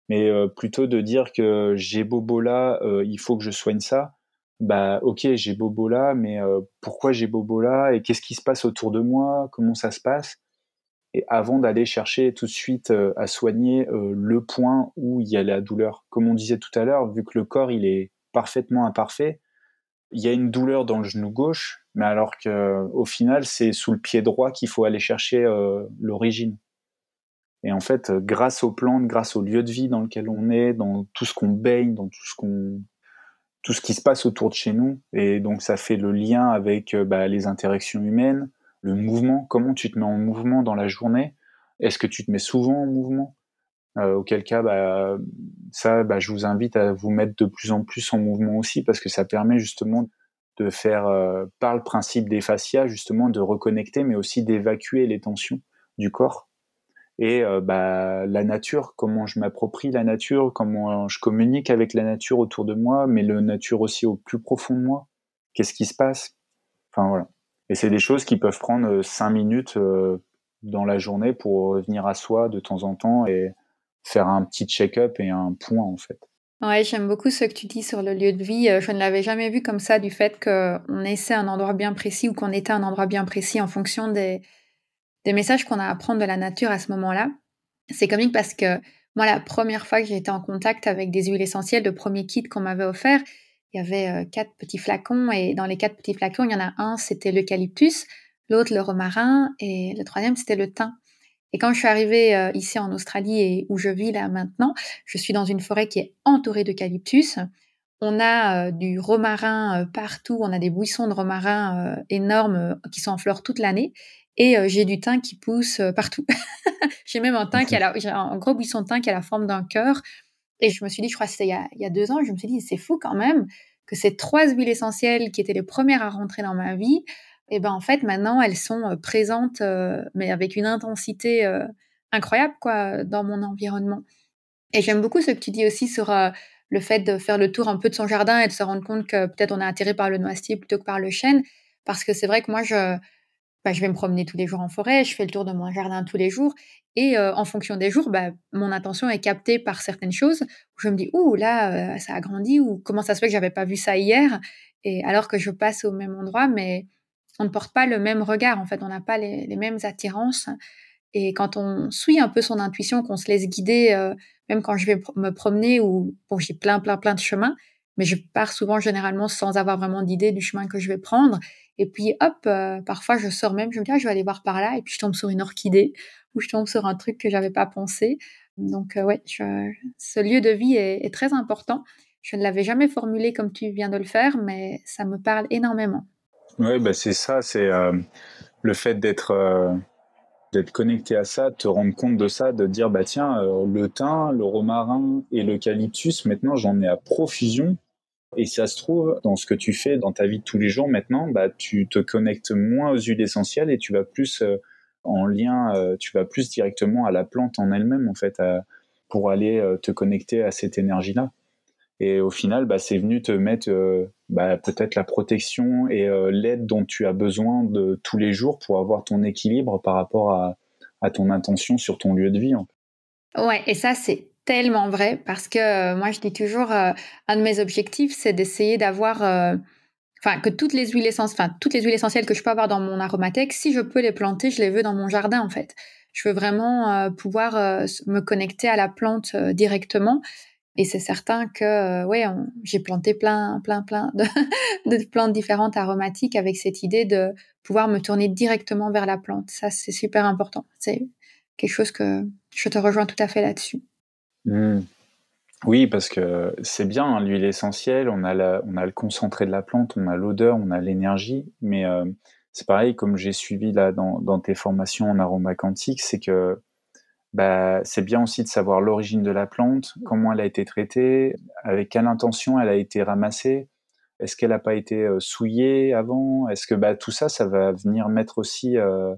mais plutôt de dire que j'ai bobo là, il faut que je soigne ça bah ok j'ai bobo là mais euh, pourquoi j'ai bobo là et qu'est-ce qui se passe autour de moi? Comment ça se passe? Et avant d'aller chercher tout de suite euh, à soigner euh, le point où il y a la douleur comme on disait tout à l'heure vu que le corps il est parfaitement imparfait il y a une douleur dans le genou gauche mais alors que au final c'est sous le pied droit qu'il faut aller chercher l'origine et en fait grâce aux plantes grâce au lieu de vie dans lequel on est dans tout ce qu'on baigne dans tout ce qu'on tout ce qui se passe autour de chez nous. Et donc ça fait le lien avec euh, bah, les interactions humaines, le mouvement, comment tu te mets en mouvement dans la journée. Est-ce que tu te mets souvent en mouvement? Euh, Auquel cas, bah, ça, bah, je vous invite à vous mettre de plus en plus en mouvement aussi, parce que ça permet justement de faire, euh, par le principe des fascias, justement, de reconnecter, mais aussi d'évacuer les tensions du corps et euh, bah, la nature, comment je m'approprie la nature, comment je communique avec la nature autour de moi, mais la nature aussi au plus profond de moi. Qu'est-ce qui se passe? Enfin voilà. Et c'est des choses qui peuvent prendre euh, cinq minutes euh, dans la journée pour revenir à soi de temps en temps et faire un petit check-up et un point en fait. Ouais, j'aime beaucoup ce que tu dis sur le lieu de vie. Je ne l'avais jamais vu comme ça, du fait qu'on essaie un endroit bien précis ou qu'on était un endroit bien précis en fonction des, des messages qu'on a à prendre de la nature à ce moment-là. C'est comique parce que moi, la première fois que j'ai été en contact avec des huiles essentielles, le premier kit qu'on m'avait offert, il y avait euh, quatre petits flacons et dans les quatre petits flacons, il y en a un, c'était l'eucalyptus, l'autre le romarin et le troisième, c'était le thym. Et quand je suis arrivée euh, ici en Australie et où je vis là maintenant, je suis dans une forêt qui est entourée d'eucalyptus. On a euh, du romarin partout, on a des buissons de romarin énormes qui sont en fleurs toute l'année. Et euh, j'ai du thym qui pousse euh, partout. j'ai même un thym qui a la, un gros buisson de thym qui a la forme d'un cœur. Et je me suis dit, je crois que c'était il, y a deux ans, je me suis dit, c'est fou quand même que ces trois huiles essentielles qui étaient les premières à rentrer dans ma vie, et ben en fait maintenant elles sont euh, présentes, mais avec une intensité incroyable quoi dans mon environnement. Et j'aime beaucoup ce que tu dis aussi sur le fait de faire le tour un peu de son jardin et de se rendre compte que peut-être on est attiré par le noisetier plutôt que par le chêne, parce que c'est vrai que moi je bah, je vais me promener tous les jours en forêt, je fais le tour de mon jardin tous les jours. Et euh, en fonction des jours, bah, mon attention est captée par certaines choses. Où je me dis, ouh, là, euh, ça a grandi, ou comment ça se fait que j'avais pas vu ça hier, et alors que je passe au même endroit, mais on ne porte pas le même regard. En fait, on n'a pas les, mêmes attirances. Et quand on suit un peu son intuition, qu'on se laisse guider, euh, même quand je vais me promener, ou bon, j'ai plein, plein, plein de chemins, mais je pars souvent généralement sans avoir vraiment d'idée du chemin que je vais prendre. Et puis hop, euh, parfois je sors même, je me dis ah, je vais aller voir par là, et puis je tombe sur une orchidée ou je tombe sur un truc que j'avais pas pensé. Donc euh, ouais, ce lieu de vie est, très important. Je ne l'avais jamais formulé comme tu viens de le faire, mais ça me parle énormément. Oui, bah c'est ça, c'est euh, le fait d'être d'être connecté à ça, de te rendre compte de ça, de dire bah tiens, euh, le thym, le romarin et l'eucalyptus, maintenant j'en ai à profusion. Et ça se trouve, dans ce que tu fais dans ta vie de tous les jours maintenant, bah, tu te connectes moins aux huiles essentielles et tu vas plus euh, en lien, euh, tu vas plus directement à la plante en elle-même, en fait, pour aller te connecter à cette énergie-là. Et au final, bah, c'est venu te mettre bah, peut-être la protection et l'aide dont tu as besoin de tous les jours pour avoir ton équilibre par rapport à, ton intention sur ton lieu de vie. Ouais, et ça, c'est tellement vrai parce que euh, moi, je dis toujours, euh, un de mes objectifs, c'est d'essayer d'avoir, euh, enfin, que toutes les huiles essentielles, toutes les huiles essentielles que je peux avoir dans mon aromathèque, si je peux les planter, je les veux dans mon jardin, en fait. Je veux vraiment pouvoir me connecter à la plante directement. Et c'est certain que, ouais, j'ai planté plein, plein, plein de, plantes différentes aromatiques avec cette idée de pouvoir me tourner directement vers la plante. Ça, c'est super important. C'est quelque chose que je te rejoins tout à fait là-dessus. Mmh. Oui, parce que c'est bien hein, l'huile essentielle, on a, on a le concentré de la plante, on a l'odeur, on a l'énergie, mais euh, c'est pareil, comme j'ai suivi là dans, tes formations en aroma quantique, c'est que bah, c'est bien aussi de savoir l'origine de la plante, comment elle a été traitée, avec quelle intention elle a été ramassée, est-ce qu'elle n'a pas été souillée avant, est-ce que bah, tout ça, ça va venir mettre aussi euh,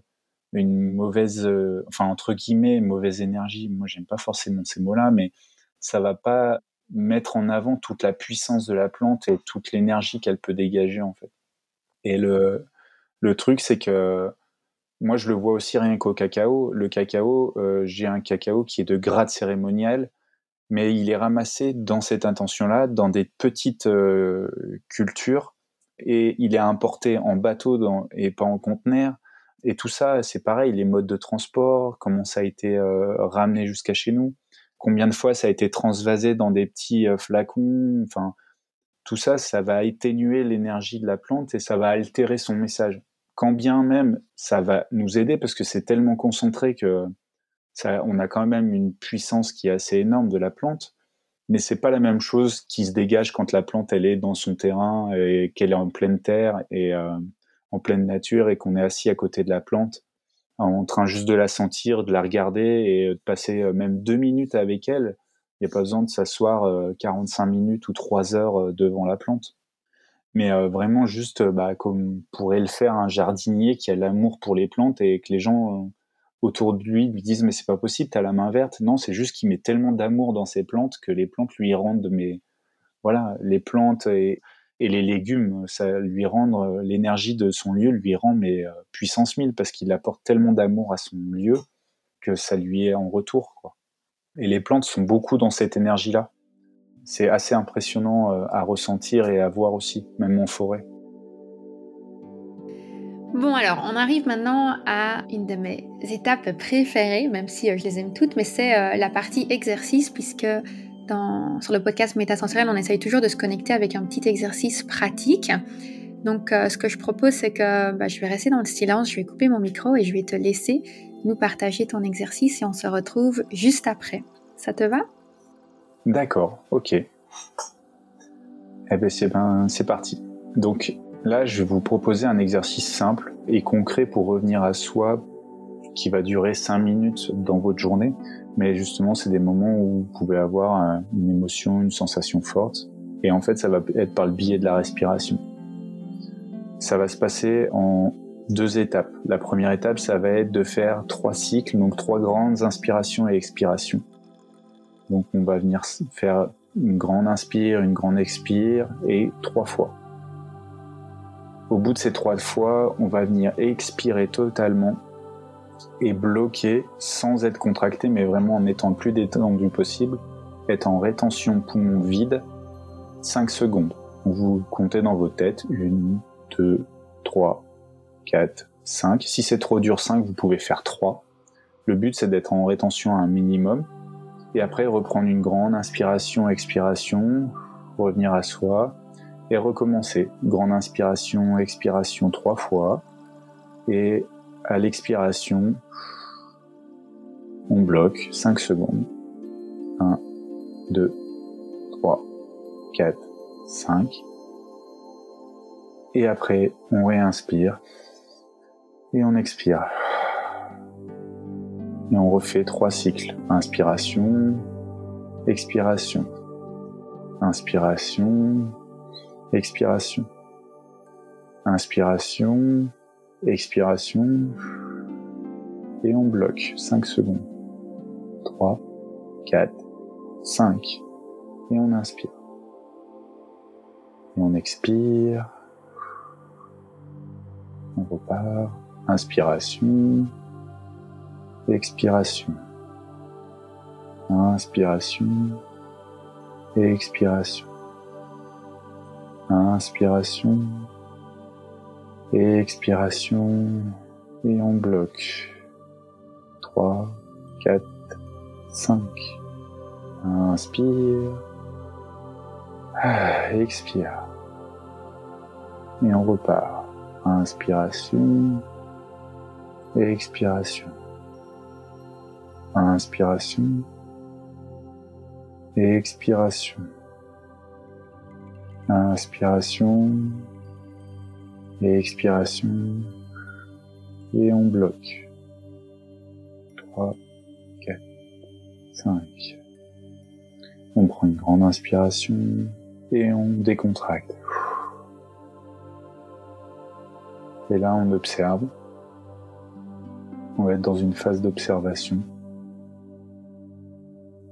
une mauvaise, euh, enfin entre guillemets, mauvaise énergie? Moi, j'aime pas forcément ces mots-là, mais ça va pas mettre en avant toute la puissance de la plante et toute l'énergie qu'elle peut dégager en fait. Et le, le truc, c'est que moi, je le vois aussi rien qu'au cacao. Le cacao, euh, j'ai un cacao qui est de grade cérémonial, mais il est ramassé dans cette intention-là, dans des petites euh, cultures, et il est importé en bateau et pas en conteneur et tout ça, c'est pareil, les modes de transport, comment ça a été euh, ramené jusqu'à chez nous, combien de fois ça a été transvasé dans des petits flacons, enfin, tout ça, ça va atténuer l'énergie de la plante et ça va altérer son message. Quand bien même ça va nous aider parce que c'est tellement concentré que on a quand même une puissance qui est assez énorme de la plante, mais c'est pas la même chose qui se dégage quand la plante elle est dans son terrain et qu'elle est en pleine terre et euh, en pleine nature et qu'on est assis à côté de la plante, en train juste de la sentir, de la regarder et de passer euh, même deux minutes avec elle. Il n'y a pas besoin de s'asseoir 45 euh, minutes ou trois heures devant la plante. Mais vraiment juste bah, comme pourrait le faire un jardinier qui a l'amour pour les plantes et que les gens autour de lui lui disent mais c'est pas possible, tu as la main verte. Non, c'est juste qu'il met tellement d'amour dans ses plantes que les plantes lui rendent mais voilà, les plantes et les légumes, ça lui rend euh, l'énergie de son lieu lui rend mais euh, puissance 1000 parce qu'il apporte tellement d'amour à son lieu que ça lui est en retour. Quoi. Et les plantes sont beaucoup dans cette énergie-là. C'est assez impressionnant euh, à ressentir et à voir aussi, même en forêt. Bon alors, on arrive maintenant à une de mes étapes préférées, même si je les aime toutes, mais c'est la partie exercice, puisque sur le podcast Métasensoriel, on essaye toujours de se connecter avec un petit exercice pratique. Donc, euh, ce que je propose, c'est que bah, je vais rester dans le silence, je vais couper mon micro et je vais te laisser nous partager ton exercice et on se retrouve juste après. Ça te va? D'accord, ok. Eh bien, c'est ben, parti. Donc là, je vais vous proposer un exercice simple et concret pour revenir à soi qui va durer 5 minutes dans votre journée. Mais justement, c'est des moments où vous pouvez avoir euh, une émotion, une sensation forte. Et en fait, ça va être par le biais de la respiration. Ça va se passer en deux étapes. La première étape, ça va être de faire trois cycles, donc trois grandes inspirations et expirations. Donc on va venir faire une grande inspire, une grande expire et trois fois. Au bout de ces trois fois, on va venir expirer totalement et bloqué sans être contracté, mais vraiment en étant le plus détendu possible, être en rétention poumon vide 5 secondes. Vous comptez dans vos têtes 1, 2, 3, 4, 5. Si c'est trop dur 5, vous pouvez faire 3. Le but c'est d'être en rétention à un minimum et après reprendre une grande inspiration, expiration, revenir à soi et recommencer. Grande inspiration, expiration trois fois et à l'expiration, on bloque 5 secondes. 1, 2, 3, 4, 5. Et après, on réinspire et on expire. Et on refait trois cycles. Inspiration, expiration. Inspiration, expiration. Inspiration, expiration. Et on bloque 5 secondes. 3, 4, 5. Et on inspire. Et on expire. On repart. Inspiration. Expiration. Inspiration. Expiration. Inspiration. Expiration. Et on bloque. 3, 4, 5. Inspire. Ah, expire. Et on repart. Inspiration. Expiration. Inspiration. Expiration. Inspiration. Expiration. Et on bloque. 3, 4, 5. On prend une grande inspiration et on décontracte. Et là, on observe. On va être dans une phase d'observation.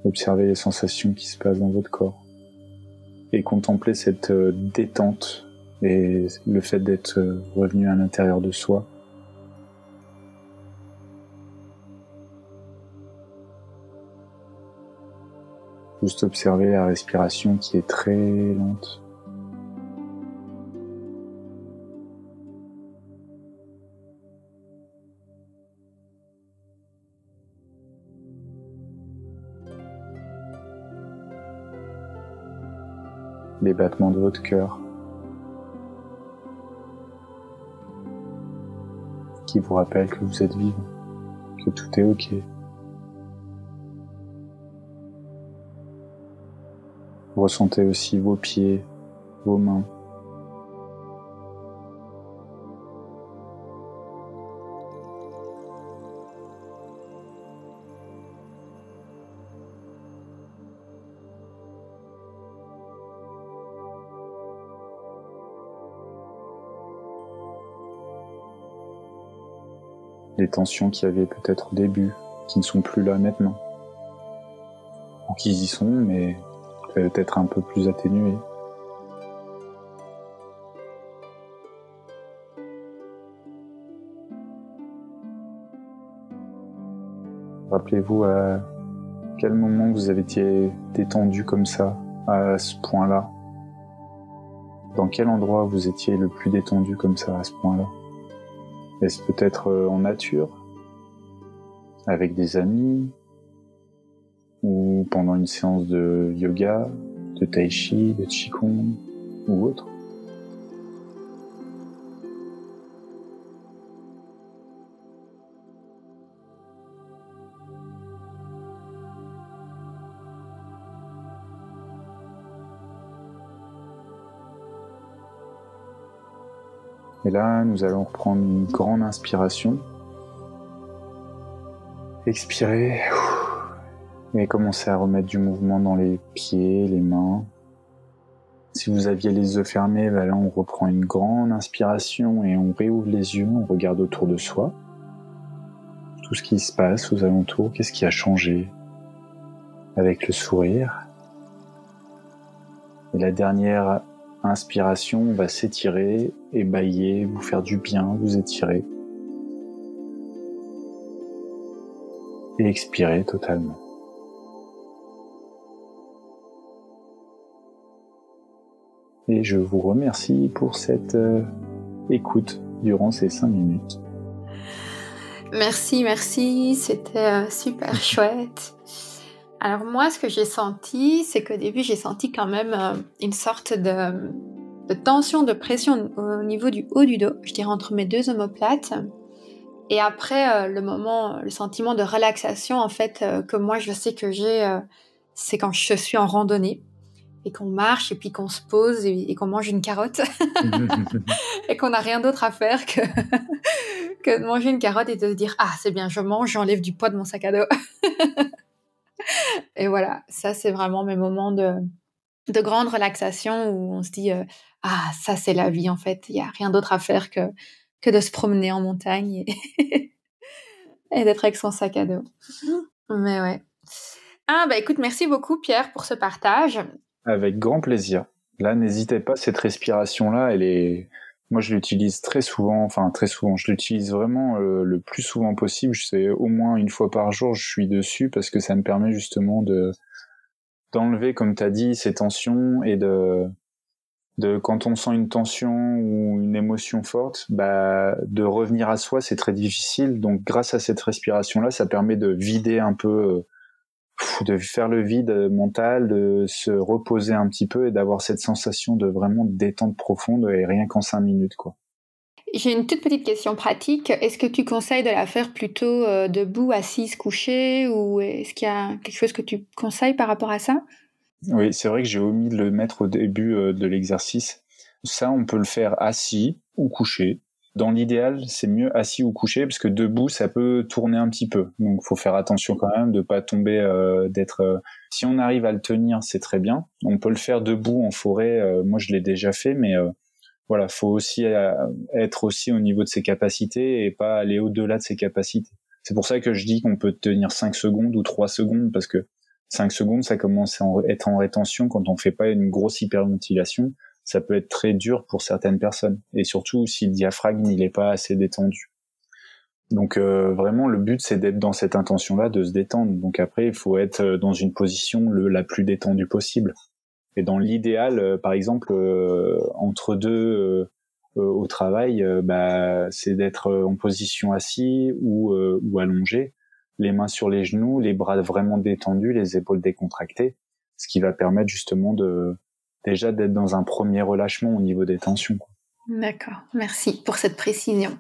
Observez les sensations qui se passent dans votre corps. Et contempler cette euh, détente et le fait d'être euh, revenu à l'intérieur de soi. Juste observer la respiration qui est très lente. Les battements de votre cœur qui vous rappellent que vous êtes vivant, que tout est ok. Ressentez aussi vos pieds, vos mains. Tensions qu'il y avait peut-être au début, qui ne sont plus là maintenant. Ou qui y sont, mais peut-être un peu plus atténuées. Rappelez-vous à quel moment vous avez été détendu comme ça, à ce point-là? Dans quel endroit vous étiez le plus détendu comme ça, à ce point-là? Est-ce peut-être euh, en nature, avec des amis, ou pendant une séance de yoga, de tai chi, de qigong ou autre Là, nous allons reprendre une grande inspiration. Expirer. Et commencer à remettre du mouvement dans les pieds, les mains. Si vous aviez les yeux fermés, ben là on reprend une grande inspiration et on réouvre les yeux, on regarde autour de soi. Tout ce qui se passe aux alentours, qu'est-ce qui a changé avec le sourire? Et la dernière Inspiration, on va s'étirer, ébailler, vous faire du bien, vous étirer. Et expirer totalement. Et je vous remercie pour cette euh, écoute durant ces cinq minutes. Merci, merci, c'était euh, super chouette. Alors moi, ce que j'ai senti, c'est qu'au début, j'ai senti quand même euh, une sorte de, tension, de pression au niveau du haut du dos, je dirais entre mes deux omoplates. Et après, euh, le moment, le sentiment de relaxation, en fait, euh, que moi, je sais que j'ai, c'est quand je suis en randonnée et qu'on marche et puis qu'on se pose et, qu'on mange une carotte et qu'on n'a rien d'autre à faire que, que de manger une carotte et de se dire ah c'est bien, je mange, j'enlève du poids de mon sac à dos. et voilà, ça c'est vraiment mes moments de, de grande relaxation où on se dit euh, ah ça c'est la vie en fait, il y a rien d'autre à faire que que de se promener en montagne et, et d'être avec son sac à dos. Mais ouais. Ah bah écoute, merci beaucoup Pierre pour ce partage. Avec grand plaisir. Là, n'hésitez pas, cette respiration-là, elle est, moi je l'utilise très souvent, enfin très souvent, je l'utilise vraiment euh, le plus souvent possible. Je sais au moins une fois par jour, je suis dessus parce que ça me permet justement de d'enlever, comme tu as dit, ces tensions et de de quand on sent une tension ou une émotion forte, bah de revenir à soi, c'est très difficile. Donc grâce à cette respiration là, ça permet de vider un peu euh, de faire le vide mental, de se reposer un petit peu et d'avoir cette sensation de vraiment détente profonde et rien qu'en cinq minutes, quoi. J'ai une toute petite question pratique. Est-ce que tu conseilles de la faire plutôt euh, debout, assise, couchée, ou est-ce qu'il y a quelque chose que tu conseilles par rapport à ça? Oui, c'est vrai que j'ai omis de le mettre au début euh, de l'exercice. Ça, on peut le faire assis ou couché. Dans l'idéal, c'est mieux assis ou couché parce que debout, ça peut tourner un petit peu. Donc, faut faire attention quand même de pas tomber, euh, d'être. Euh, si on arrive à le tenir, c'est très bien. On peut le faire debout en forêt. Euh, moi, je l'ai déjà fait, mais voilà, faut aussi être aussi au niveau de ses capacités et pas aller au-delà de ses capacités. C'est pour ça que je dis qu'on peut tenir 5 secondes ou 3 secondes parce que 5 secondes, ça commence à être en rétention quand on fait pas une grosse hyperventilation ça peut être très dur pour certaines personnes. Et surtout si le diaphragme il est pas assez détendu. Donc euh, vraiment le but c'est d'être dans cette intention là, de se détendre. Donc après il faut être euh, dans une position le, la plus détendue possible. Et dans l'idéal, euh, par exemple entre deux au travail, bah, c'est d'être en position assis ou, ou allongé, les mains sur les genoux, les bras vraiment détendus, les épaules décontractées, ce qui va permettre justement de déjà d'être dans un premier relâchement au niveau des tensions. D'accord, merci pour cette précision.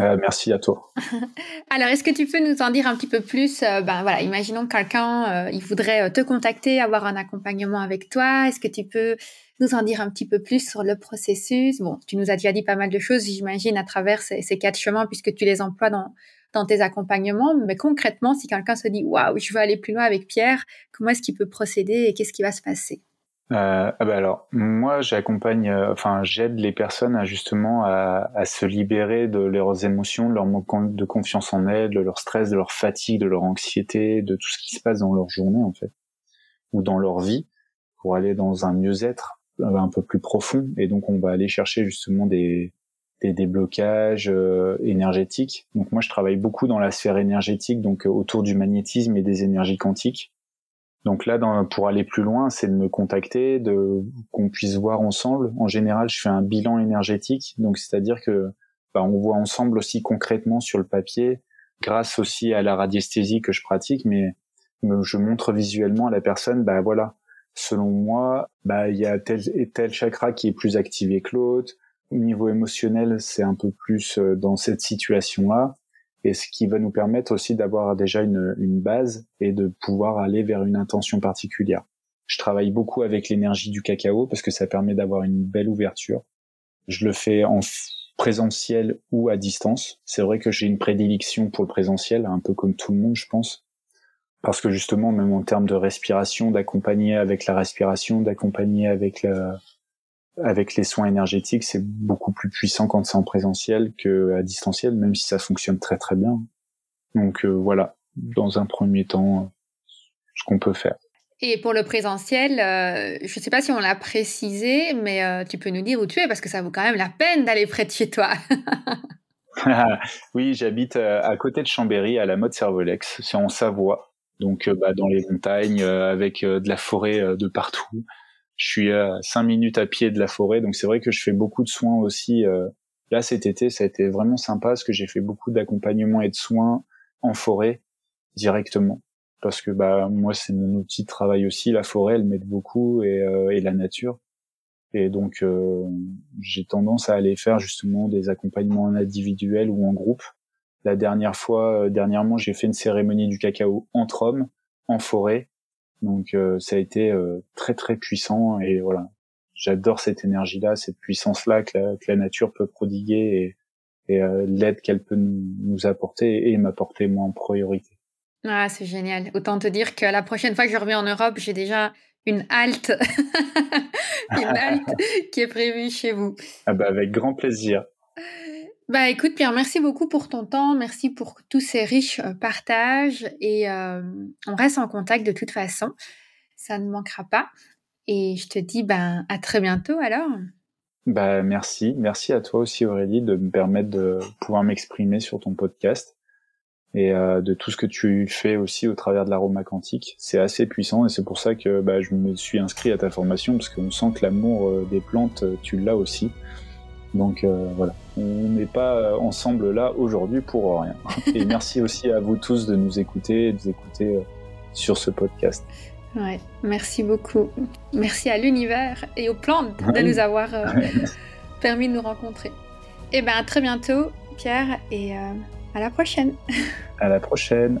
Euh, merci à toi. Alors, est-ce que tu peux nous en dire un petit peu plus euh, Ben voilà, imaginons que quelqu'un euh, il voudrait te contacter, avoir un accompagnement avec toi. Est-ce que tu peux nous en dire un petit peu plus sur le processus? Bon, tu nous as déjà dit pas mal de choses, j'imagine, à travers ces, quatre chemins, puisque tu les emploies dans, dans tes accompagnements. Mais concrètement, si quelqu'un se dit waouh, je veux aller plus loin avec Pierre, comment est-ce qu'il peut procéder et qu'est-ce qui va se passer? euh, ah bah alors, moi, j'accompagne, euh, enfin, j'aide les personnes à justement à, à, se libérer de leurs émotions, de leur manque de confiance en elles, de leur stress, de leur fatigue, de leur anxiété, de tout ce qui se passe dans leur journée en fait, ou dans leur vie, pour aller dans un mieux-être euh, un peu plus profond. Et donc, on va aller chercher justement des, des déblocages euh, énergétiques. Donc, moi, je travaille beaucoup dans la sphère énergétique, donc autour du magnétisme et des énergies quantiques. Donc là, pour aller plus loin, c'est de me contacter, de qu'on puisse voir ensemble. En général, je fais un bilan énergétique, donc c'est-à-dire que bah, on voit ensemble aussi concrètement sur le papier, grâce aussi à la radiesthésie que je pratique, mais je montre visuellement à la personne, bah voilà, selon moi, bah il y a tel et tel chakra qui est plus activé que l'autre. Au niveau émotionnel, c'est un peu plus euh, dans cette situation-là et ce qui va nous permettre aussi d'avoir déjà une, une, base et de pouvoir aller vers une intention particulière. Je travaille beaucoup avec l'énergie du cacao parce que ça permet d'avoir une belle ouverture. Je le fais en présentiel ou à distance. C'est vrai que j'ai une prédilection pour le présentiel, un peu comme tout le monde, je pense. Parce que justement, même en termes de respiration, d'accompagner avec la respiration, d'accompagner avec la, avec les soins énergétiques, c'est beaucoup plus puissant quand c'est en présentiel qu'à distanciel, même si ça fonctionne très très bien. Donc euh, voilà, dans un premier temps, ce qu'on peut faire. Et pour le présentiel, euh, je ne sais pas si on l'a précisé, mais euh, tu peux nous dire où tu es parce que ça vaut quand même la peine d'aller près de chez toi. oui, j'habite à côté de Chambéry, à la mode Cervolex, c'est en Savoie, donc bah, dans les montagnes, avec de la forêt de partout. Je suis à 5 minutes à pied de la forêt, donc c'est vrai que je fais beaucoup de soins aussi. Euh, là, cet été, ça a été vraiment sympa parce que j'ai fait beaucoup d'accompagnement et de soins en forêt directement. Parce que bah moi, c'est mon outil de travail aussi. La forêt, elle m'aide beaucoup et, euh, et la nature. Et donc, euh, j'ai tendance à aller faire justement des accompagnements en individuel ou en groupe. La dernière fois, dernièrement, j'ai fait une cérémonie du cacao entre hommes en forêt donc euh, ça a été euh, très très puissant et voilà, j'adore cette énergie-là, cette puissance-là que la, nature peut prodiguer et, et l'aide qu'elle peut nous, apporter et m'apporter moi en priorité. Ah, c'est génial. Autant te dire que la prochaine fois que je reviens en Europe, j'ai déjà une halte, une halte qui est prévue chez vous. Ah bah avec grand plaisir. Bah écoute Pierre, merci beaucoup pour ton temps, merci pour tous ces riches euh, partages et euh, on reste en contact de toute façon, ça ne manquera pas. Et je te dis ben à très bientôt alors. Bah merci, merci à toi aussi Aurélie de me permettre de pouvoir m'exprimer sur ton podcast et euh, de tout ce que tu fais aussi au travers de l'aroma quantique. C'est assez puissant et c'est pour ça que bah, je me suis inscrit à ta formation parce qu'on sent que l'amour des plantes, tu l'as aussi. Donc voilà, on n'est pas ensemble là aujourd'hui pour rien. Et merci aussi à vous tous de nous écouter et de nous écouter sur ce podcast. Ouais, merci beaucoup. Merci à l'univers et aux plantes de nous avoir permis de nous rencontrer. Et eh bien à très bientôt, Pierre, et à la prochaine. à la prochaine.